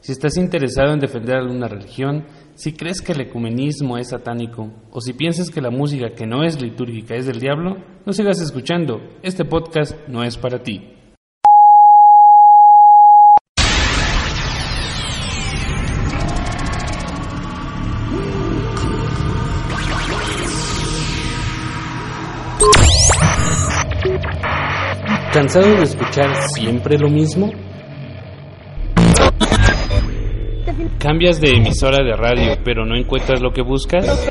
Si estás interesado en defender alguna religión, si crees que el ecumenismo es satánico, o si piensas que la música que no es litúrgica es del diablo, no sigas escuchando. Este podcast no es para ti. ¿Cansado de escuchar siempre lo mismo? ¿Cambias de emisora de radio pero no encuentras lo que buscas?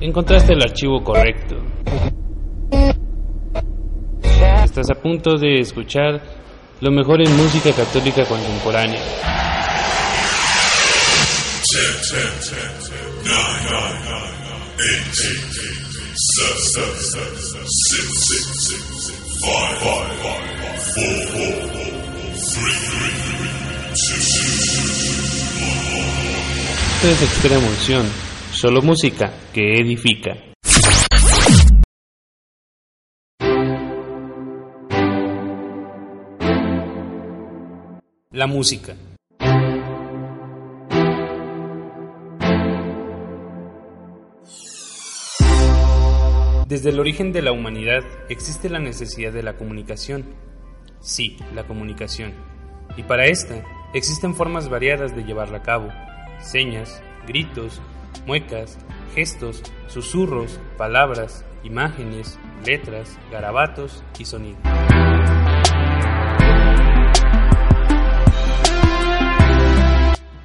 Encontraste el archivo correcto. Estás a punto de escuchar lo mejor en música católica contemporánea. Esto es Extrema Unción, solo música que edifica. La música. Desde el origen de la humanidad existe la necesidad de la comunicación. Sí, la comunicación. Y para esta existen formas variadas de llevarla a cabo. Señas, gritos, muecas, gestos, susurros, palabras, imágenes, letras, garabatos y sonidos.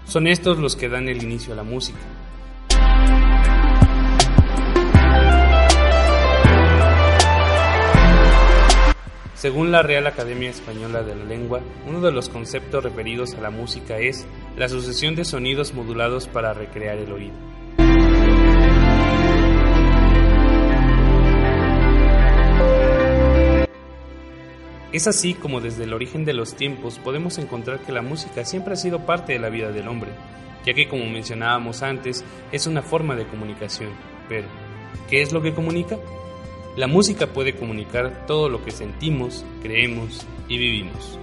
Son estos los que dan el inicio a la música. Según la Real Academia Española de la Lengua, uno de los conceptos referidos a la música es la sucesión de sonidos modulados para recrear el oído. Es así como desde el origen de los tiempos podemos encontrar que la música siempre ha sido parte de la vida del hombre, ya que como mencionábamos antes, es una forma de comunicación. Pero, ¿qué es lo que comunica? La música puede comunicar todo lo que sentimos, creemos y vivimos.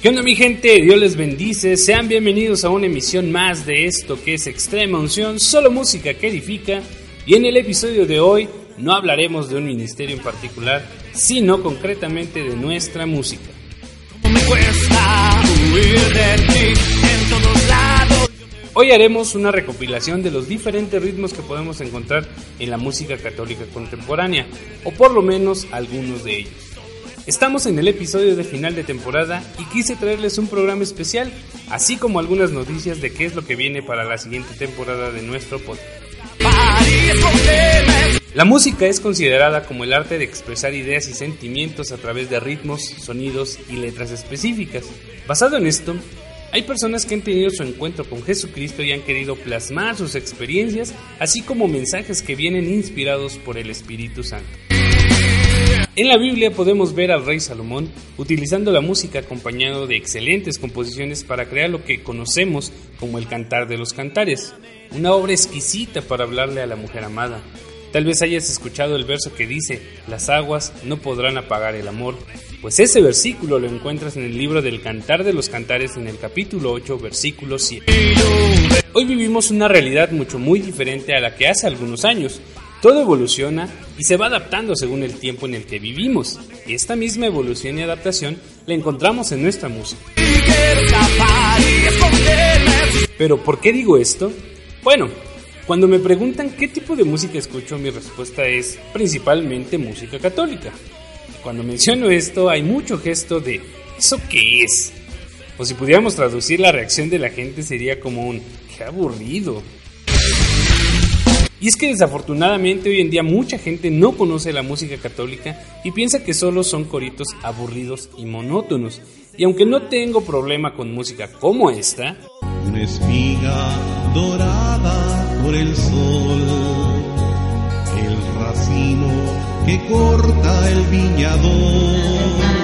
¿Qué onda mi gente? Dios les bendice. Sean bienvenidos a una emisión más de esto que es Extrema Unción, solo música que edifica. Y en el episodio de hoy no hablaremos de un ministerio en particular, sino concretamente de nuestra música. Hoy haremos una recopilación de los diferentes ritmos que podemos encontrar en la música católica contemporánea, o por lo menos algunos de ellos. Estamos en el episodio de final de temporada y quise traerles un programa especial, así como algunas noticias de qué es lo que viene para la siguiente temporada de nuestro podcast. La música es considerada como el arte de expresar ideas y sentimientos a través de ritmos, sonidos y letras específicas. Basado en esto, hay personas que han tenido su encuentro con Jesucristo y han querido plasmar sus experiencias, así como mensajes que vienen inspirados por el Espíritu Santo. En la Biblia podemos ver al rey Salomón utilizando la música acompañado de excelentes composiciones para crear lo que conocemos como el Cantar de los Cantares, una obra exquisita para hablarle a la mujer amada. Tal vez hayas escuchado el verso que dice, las aguas no podrán apagar el amor, pues ese versículo lo encuentras en el libro del Cantar de los Cantares en el capítulo 8, versículo 7. Hoy vivimos una realidad mucho muy diferente a la que hace algunos años, todo evoluciona y se va adaptando según el tiempo en el que vivimos. Esta misma evolución y adaptación la encontramos en nuestra música. Pero ¿por qué digo esto? Bueno, Cuando me preguntan qué tipo de música escucho, mi respuesta es principalmente música católica. Cuando menciono esto hay mucho gesto de ¿eso qué es? O si pudiéramos traducir la reacción de la gente sería como un qué aburrido. Y es que desafortunadamente hoy en día mucha gente no conoce la música católica y piensa que solo son coritos aburridos y monótonos. Y aunque no tengo problema con música como esta, una espiga dorada por el sol, el racimo que corta el viñador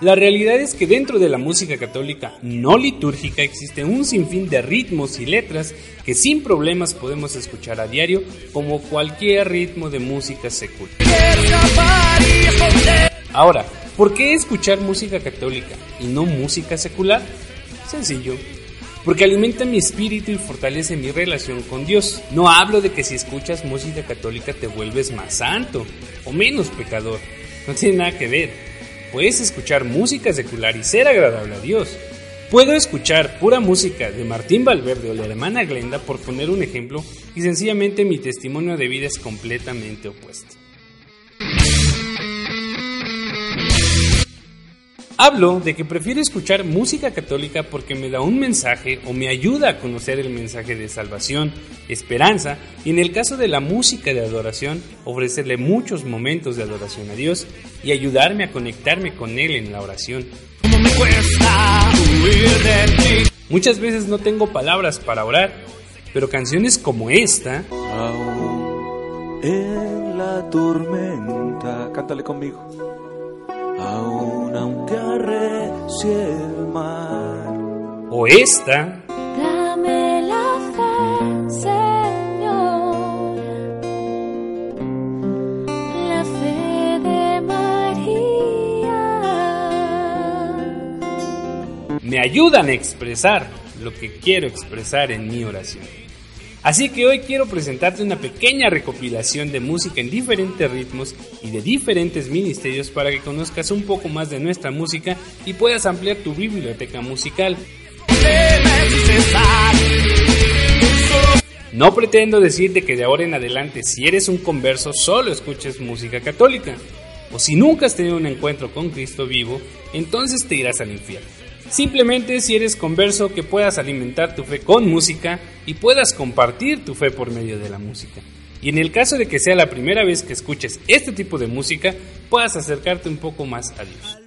La realidad es que dentro de la música católica no litúrgica existe un sinfín de ritmos y letras que sin problemas podemos escuchar a diario como cualquier ritmo de música secular. Ahora, ¿por qué escuchar música católica y no música secular? Sencillo, porque alimenta mi espíritu y fortalece mi relación con Dios. No hablo de que si escuchas música católica te vuelves más santo o menos pecador. No tiene nada que ver. Puedes escuchar música secular y ser agradable a Dios. Puedo escuchar pura música de Martín Valverde o la hermana Glenda por poner un ejemplo y sencillamente mi testimonio de vida es completamente opuesto. Hablo de que prefiero escuchar música católica porque me da un mensaje o me ayuda a conocer el mensaje de salvación, esperanza y en el caso de la música de adoración, ofrecerle muchos momentos de adoración a Dios y ayudarme a conectarme con Él en la oración. Muchas veces no tengo palabras para orar, pero canciones como esta... en la tormenta, cántale conmigo aún aunque arrecie el mar. O esta. Dame la fe, Señor, la fe de María. Me ayudan a expresar lo que quiero expresar en mi oración. Así que hoy quiero presentarte una pequeña recopilación de música en diferentes ritmos y de diferentes ministerios para que conozcas un poco más de nuestra música y puedas ampliar tu biblioteca musical. No pretendo decirte que de ahora en adelante si eres un converso solo escuches música católica, o si nunca has tenido un encuentro con Cristo vivo, entonces te irás al infierno. Simplemente si eres converso que puedas alimentar tu fe con música y puedas compartir tu fe por medio de la música. Y en el caso de que sea la primera vez que escuches este tipo de música, puedas acercarte un poco más a Dios.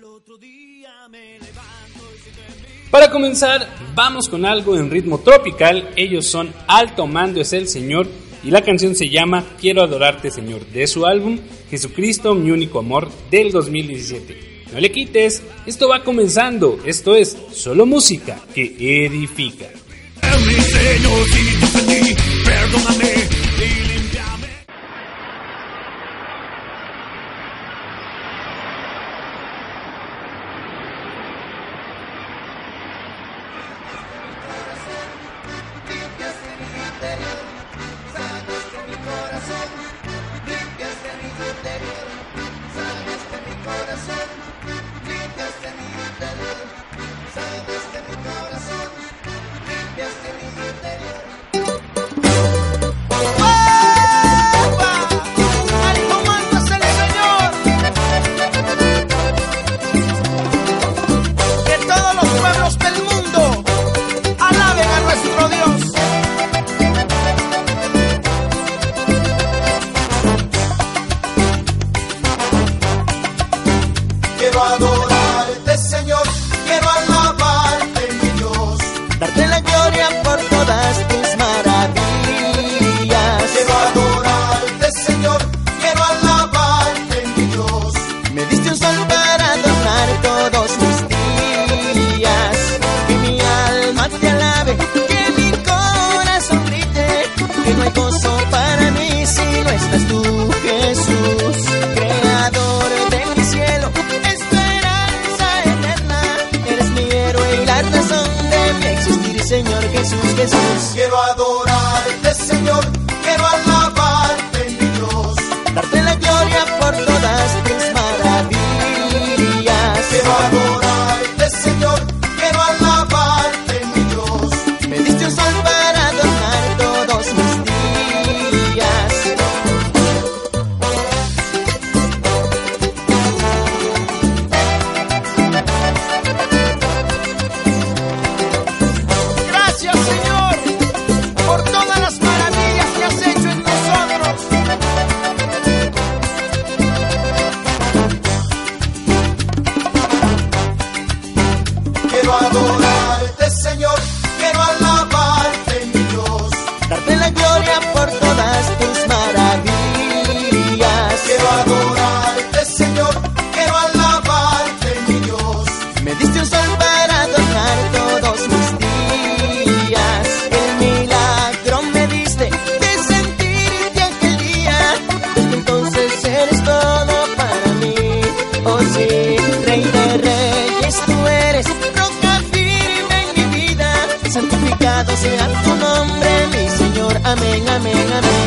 Para comenzar, vamos con algo en ritmo tropical. Ellos son Alto Mando es el Señor y la canción se llama Quiero adorarte Señor de su álbum Jesucristo mi único amor del 2017. No le quites, esto va comenzando, esto es solo música que edifica. Quiero adorarte, Señor, quiero alabarte, mi sea tu nombre, mi Señor, amén, amén, amén.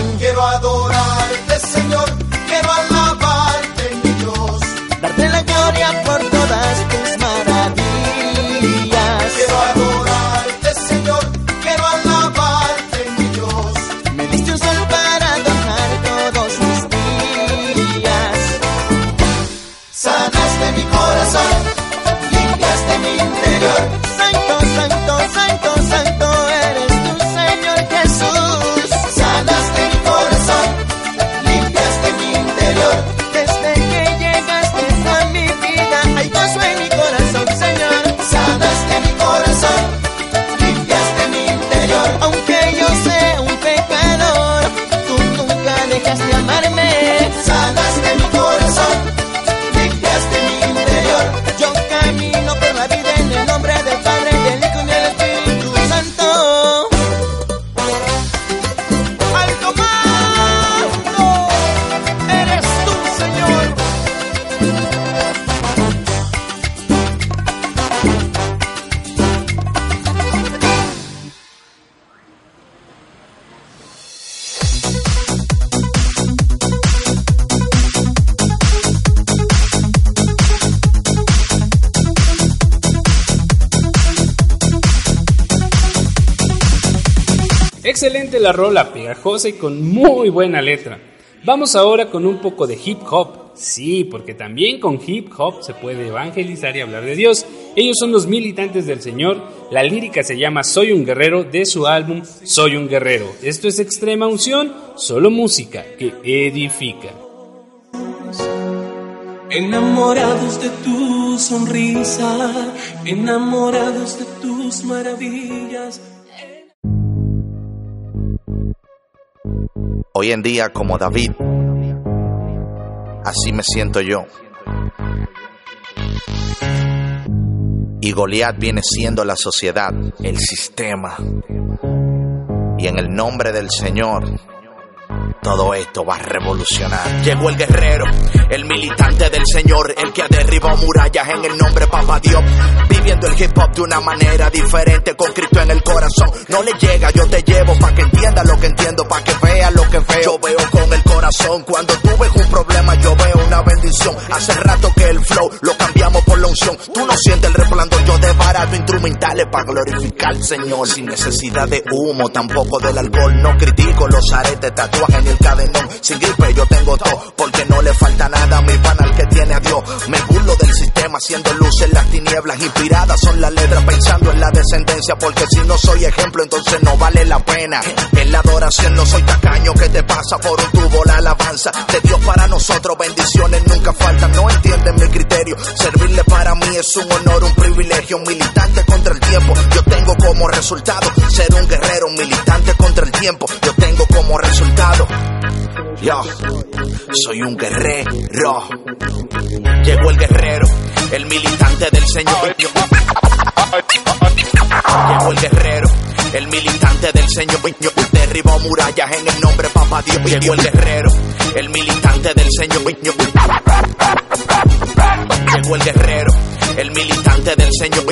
Excelente la rola, pegajosa y con muy buena letra. Vamos ahora con un poco de hip hop. Sí, porque también con hip hop se puede evangelizar y hablar de Dios. Ellos son los militantes del Señor. La lírica se llama Soy un guerrero de su álbum Soy un guerrero. Esto es extrema unción, solo música que edifica. Enamorados de tu sonrisa, enamorados de tus maravillas. Hoy en día, como David, así me siento yo. Y Goliat viene siendo la sociedad, el sistema. Y en el nombre del Señor, todo esto va a revolucionar. Llegó el guerrero, el militante del Señor, el que ha derribado murallas en el nombre Papá Dios. Viviendo el hip hop de una manera diferente, con Cristo en el corazón. No le llega, yo te llevo pa' que entienda lo que entiendo, pa' que vea lo que veo. Yo veo con el corazón, cuando tú ves un problema, yo veo una bendición. Hace rato que el flow lo cambiamos por la unción. Tú no sientes el resplandor, yo de barato instrumentales para glorificar al Señor. Sin necesidad de humo, tampoco del alcohol. No critico los aretes, tatuajes ni el cadenón. Sin gripe yo tengo todo, porque no le falta nada a mi pan al que tiene a Dios. Me burlo del sistema, haciendo luz en las tinieblas. Inspiradas son las letras, pensando en la descendencia. Porque si no soy ejemplo, entonces no vale la pena. En la adoración no soy tacaño que te pasa por un tubo la alabanza de Dios para nosotros. Bendiciones nunca faltan, no entienden mi criterio. Servirle para mí es un honor, un privilegio. Militante contra el tiempo, yo tengo como resultado ser un guerrero. Militante contra el tiempo, yo tengo como resultado. Yo soy un guerrero. Llegó el guerrero, el militante del Señor. Llegó el guerrero, el militante del Señor. Derribó murallas en el nombre Papá Dios. Llegó el guerrero, el militante del Señor. Llegó el guerrero, el militante del Señor.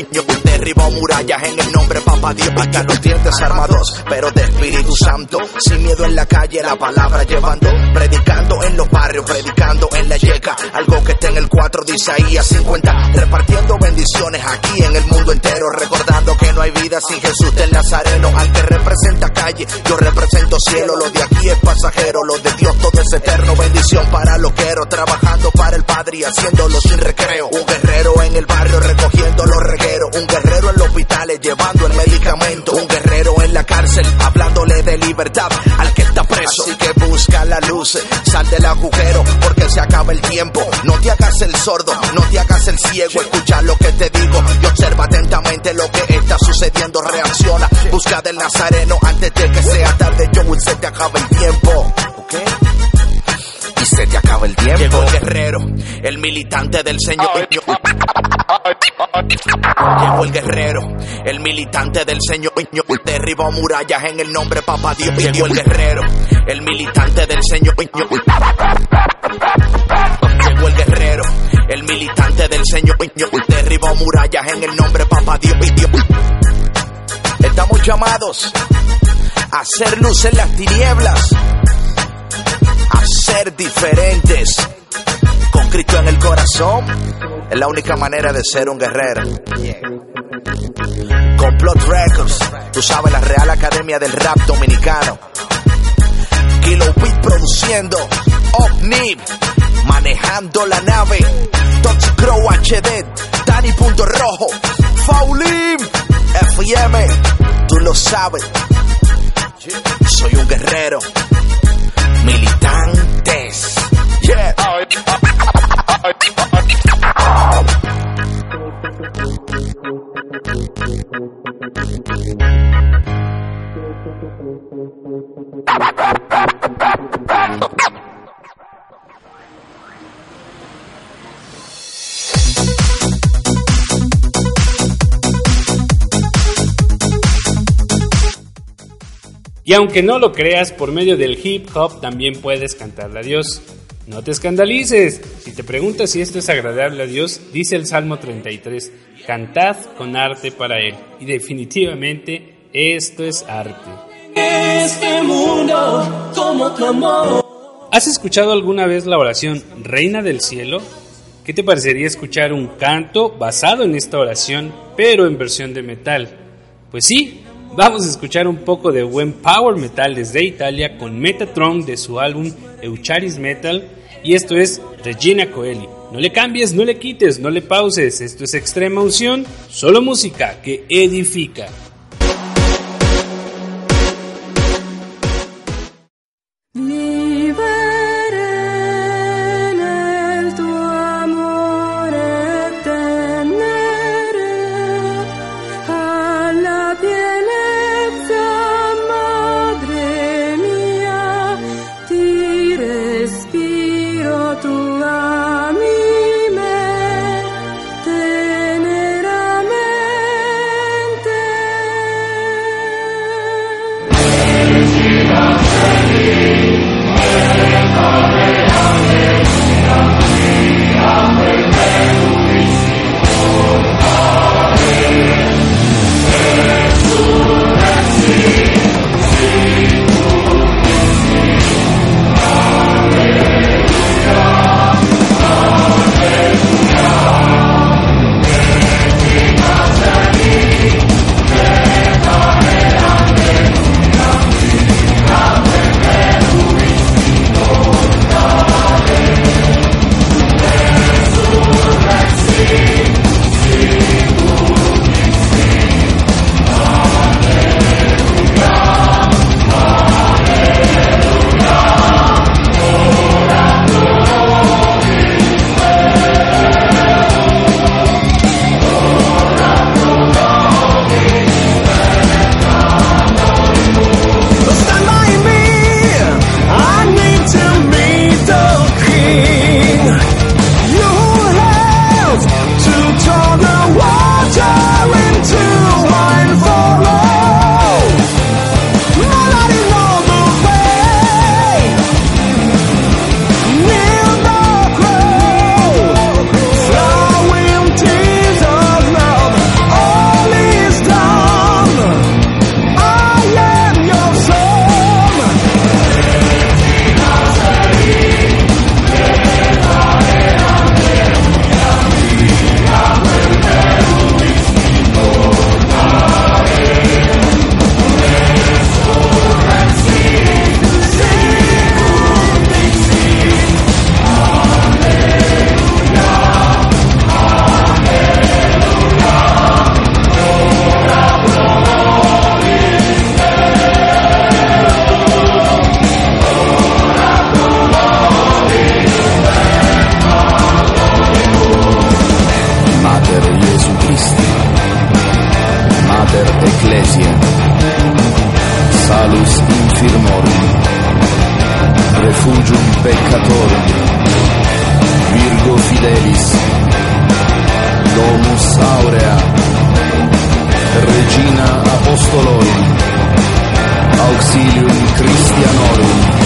Derribó murallas en el nombre Dios. Acá los dientes armados, pero de Espíritu Santo. Sin miedo en la calle, la palabra llevando. Predicando en los barrios, predicando en la yeca. Algo que está en el 4 de Isaías 50. Repartiendo bendiciones aquí en el mundo entero. Recordando que no hay vida sin Jesús del Nazareno. Al que representa calle, yo represento cielo. Lo de aquí es pasajero, lo de Dios todo es eterno. Bendición para los quiero, trabajando para el Padre y haciéndolo sin recreo. Un guerrero en el barrio recogiendo los regueros. Un guerrero en los hospitales llevando el Un guerrero en la cárcel hablándole de libertad al que está preso. Así que busca la luz, sal del agujero porque se acaba el tiempo. No te hagas el sordo, no te hagas el ciego. Escucha lo que te digo y observa atentamente lo que está sucediendo. Reacciona, busca del Nazareno antes de que sea tarde. Yo se te acaba el tiempo. ¿Ok? Se te acaba el tiempo. Llegó el guerrero, el militante del Señor. Llegó el guerrero, el militante del Señor. Derribó murallas en el nombre Papá Dios. Llegó el guerrero, el militante del Señor. Llegó el guerrero, El militante del Señor derribó murallas en el nombre Papá Dios. Estamos llamados a hacer luz en las tinieblas, a ser diferentes. Con Cristo en el corazón, es la única manera de ser un guerrero. Complot Records, tú sabes, la Real Academia del Rap Dominicano. Kilo Beat produciendo, Omnib, manejando la nave. Crow HD, Dani Punto Rojo, Faulim, FM, tú lo sabes. Soy un guerrero, militantes. Yeah. Y aunque no lo creas, por medio del hip hop también puedes cantarle a Dios. No te escandalices. Si te preguntas si esto es agradable a Dios, dice el Salmo 33, cantad con arte para Él. Y definitivamente esto es arte. Este mundo como tu amor. ¿Has escuchado alguna vez la oración Reina del Cielo? ¿Qué te parecería escuchar un canto basado en esta oración, pero en versión de metal? Pues sí, vamos a escuchar un poco de buen power metal desde Italia con Metatron de su álbum Eucharis Metal y esto es Regina Coeli. No le cambies, no le quites, no le pauses, esto es extrema unción, solo música que edifica. Yahweh, Yahweh, Regina Apostolorum, Auxilium Christianorum,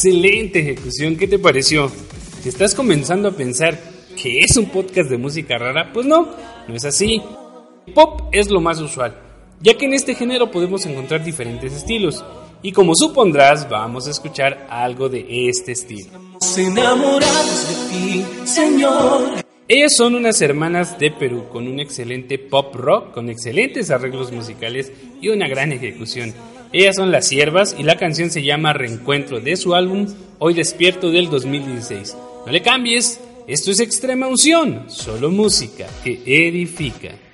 Excelente ejecución, ¿qué te pareció? Si estás comenzando a pensar que es un podcast de música rara, pues no, no es así. Pop es lo más usual, ya que en este género podemos encontrar diferentes estilos. Y como supondrás, vamos a escuchar algo de este estilo. Enamorados de ti, Señor. Ellas son unas hermanas de Perú con un excelente pop rock, con excelentes arreglos musicales y una gran ejecución. Ellas son las siervas y la canción se llama Reencuentro de su álbum Hoy Despierto del 2016. No le cambies, esto es extrema unción, solo música que edifica.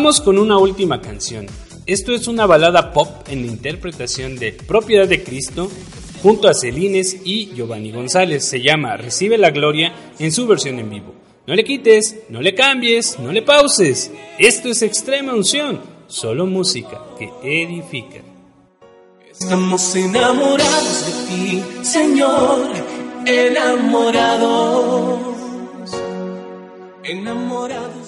Vamos con una última canción. Esto es una balada pop en la interpretación de Propiedad de Cristo junto a Celines y Giovanni González. Se llama Recibe la Gloria en su versión en vivo. No le quites, no le cambies, no le pauses. Esto es extrema unción, solo música que edifica. Estamos enamorados de ti, Señor, enamorados, enamorados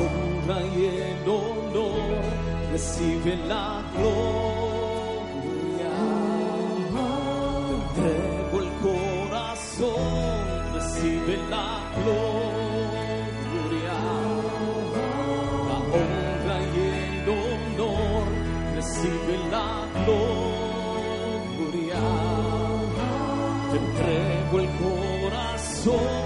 honra y el honor. Recibe la gloria. Te entrego el corazón. Recibe la gloria, la honra y el honor. Recibe la gloria te entrego el corazón.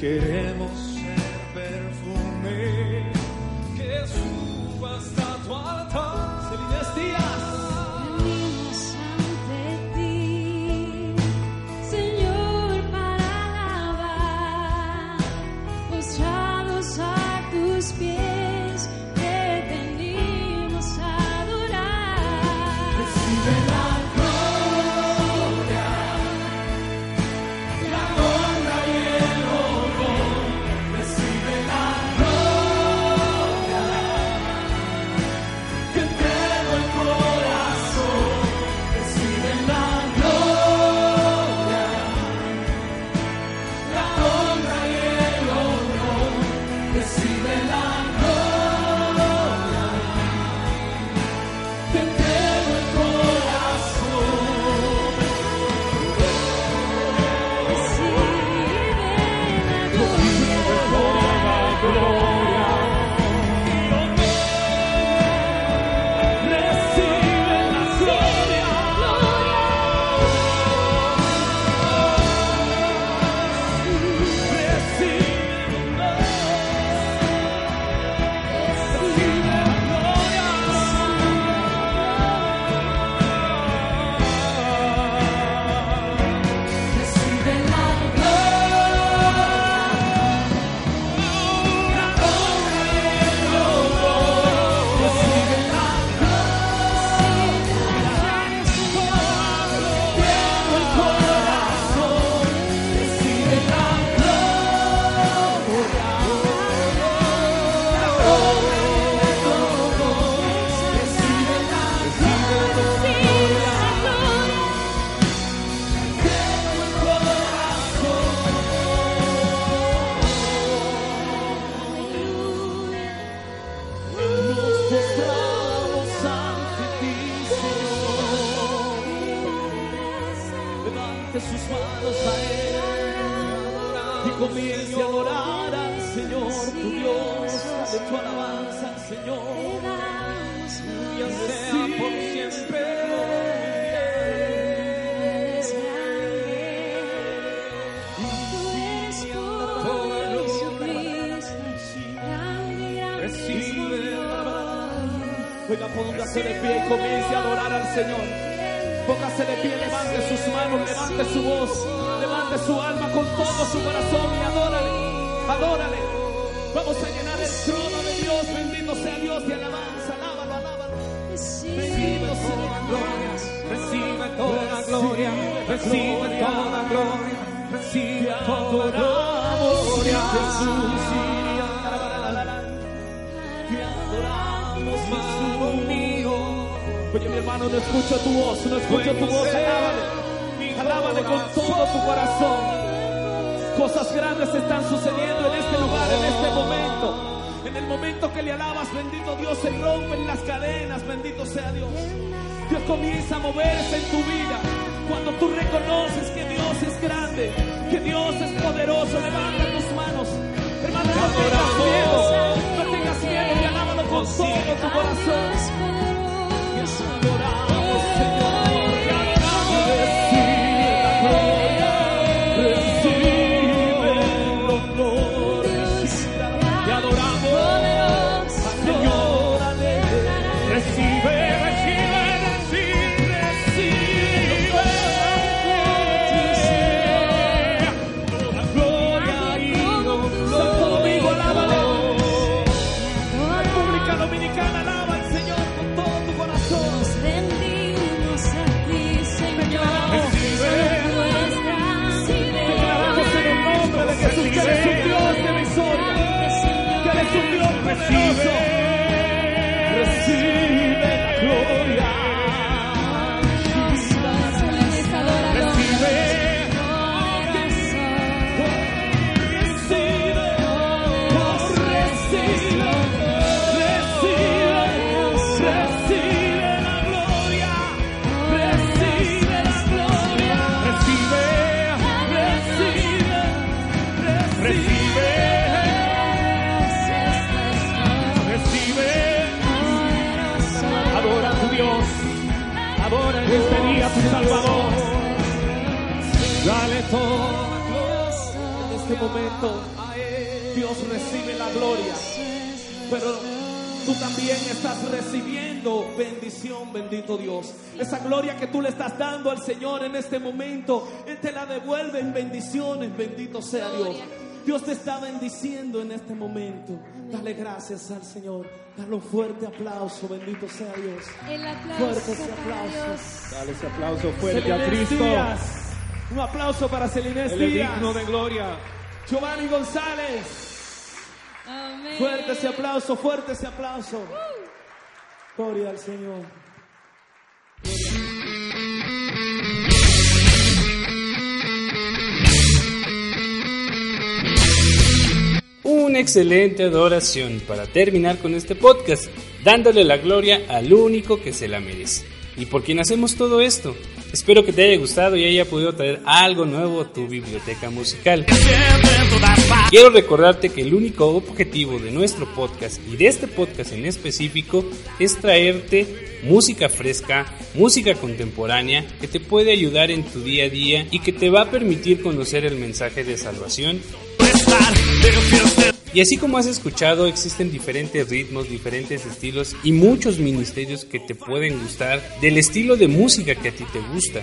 Queremos Póngase de pie, levante sus manos, levante su voz, levante su alma con todo su corazón y adórale, adórale. Vamos a llenar el trono de Dios, bendito sea Dios y alabanza, alábalo, alábalo. Sea la gloria, recibe toda gloria, recibe toda gloria, recibe toda gloria, Jesús. Hermano, no escucho tu voz, no escucho tu voz, alábale, alábale con todo tu corazón. Cosas grandes están sucediendo en este lugar, en este momento. En el momento que le alabas, bendito Dios, se rompen las cadenas, bendito sea Dios. Dios comienza a moverse en tu vida. Cuando tú reconoces que Dios es grande, que Dios es poderoso, levanta tus manos. Hermano, no tengas miedo, no tengas miedo y alábalo con todo tu corazón. Y bendición, bendito Dios. Esa gloria que tú le estás dando al Señor en este momento, Él te la devuelve en bendiciones, bendito sea Dios. Dios te está bendiciendo en este momento. Dale gracias al Señor. Dale un fuerte aplauso, bendito sea Dios. El aplauso Fuerte ese aplauso. Dios. Dale ese aplauso fuerte a Cristo. Díaz. Un aplauso para Celines Él es Díaz. digno de gloria. Giovanni González. Amén. Fuerte ese aplauso, fuerte ese aplauso. Gloria al Señor. Una excelente adoración para terminar con este podcast, dándole la gloria al único que se la merece. Y por quien hacemos todo esto, espero que te haya gustado y haya podido traer algo nuevo a tu biblioteca musical. Quiero recordarte que el único objetivo de nuestro podcast y de este podcast en específico es traerte música fresca, música contemporánea que te puede ayudar en tu día a día y que te va a permitir conocer el mensaje de salvación y así como has escuchado, existen diferentes ritmos, diferentes estilos y muchos ministerios que te pueden gustar del estilo de música que a ti te gusta.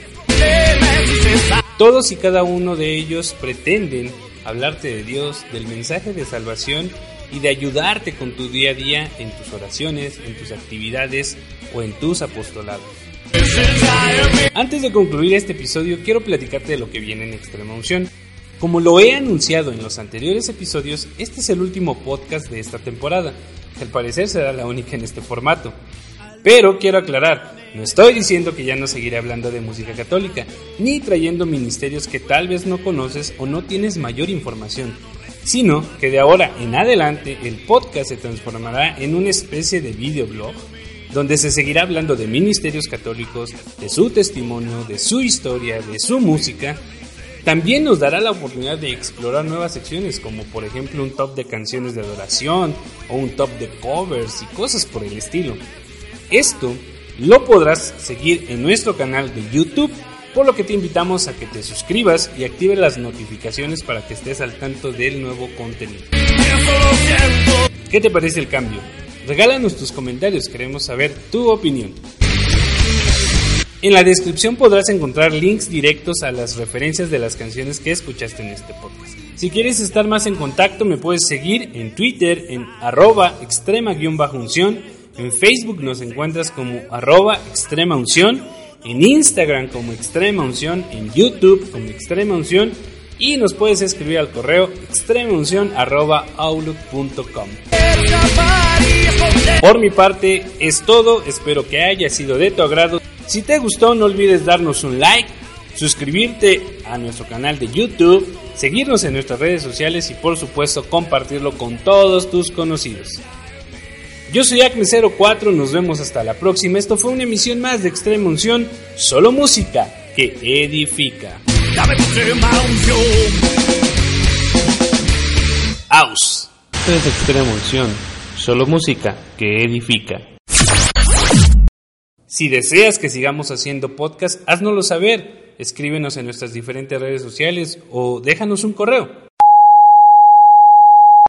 Todos y cada uno de ellos pretenden hablarte de Dios, del mensaje de salvación y de ayudarte con tu día a día en tus oraciones, en tus actividades o en tus apostolados. Antes de concluir este episodio, quiero platicarte de lo que viene en Extrema Unción. Como lo he anunciado en los anteriores episodios, este es el último podcast de esta temporada, que al parecer será la única en este formato. Pero quiero aclarar, no estoy diciendo que ya no seguiré hablando de música católica, ni trayendo ministerios que tal vez no conoces o no tienes mayor información, sino que de ahora en adelante el podcast se transformará en una especie de videoblog donde se seguirá hablando de ministerios católicos, de su testimonio, de su historia, de su música. También nos dará la oportunidad de explorar nuevas secciones como por ejemplo un top de canciones de adoración o un top de covers y cosas por el estilo. Esto lo podrás seguir en nuestro canal de YouTube, por lo que te invitamos a que te suscribas y actives las notificaciones para que estés al tanto del nuevo contenido. ¿Qué te parece el cambio? Regálanos tus comentarios, queremos saber tu opinión. En la descripción podrás encontrar links directos a las referencias de las canciones que escuchaste en este podcast. Si quieres estar más en contacto me puedes seguir en Twitter en arroba extrema-unción, en Facebook nos encuentras como arroba extrema unción, en Instagram como extrema unción, en YouTube como extrema unción y nos puedes escribir al correo extremauncion@outlook.com. Por mi parte es todo, espero que haya sido de tu agrado. Si te gustó no olvides darnos un like, suscribirte a nuestro canal de YouTube, seguirnos en nuestras redes sociales y por supuesto compartirlo con todos tus conocidos. Yo soy Acme04, nos vemos hasta la próxima. Esto fue una emisión más de Extrema Unción, solo música que edifica. Aus. Esto es Extrema Unción, solo música que edifica. Si deseas que sigamos haciendo podcast, háznoslo saber. Escríbenos en nuestras diferentes redes sociales o déjanos un correo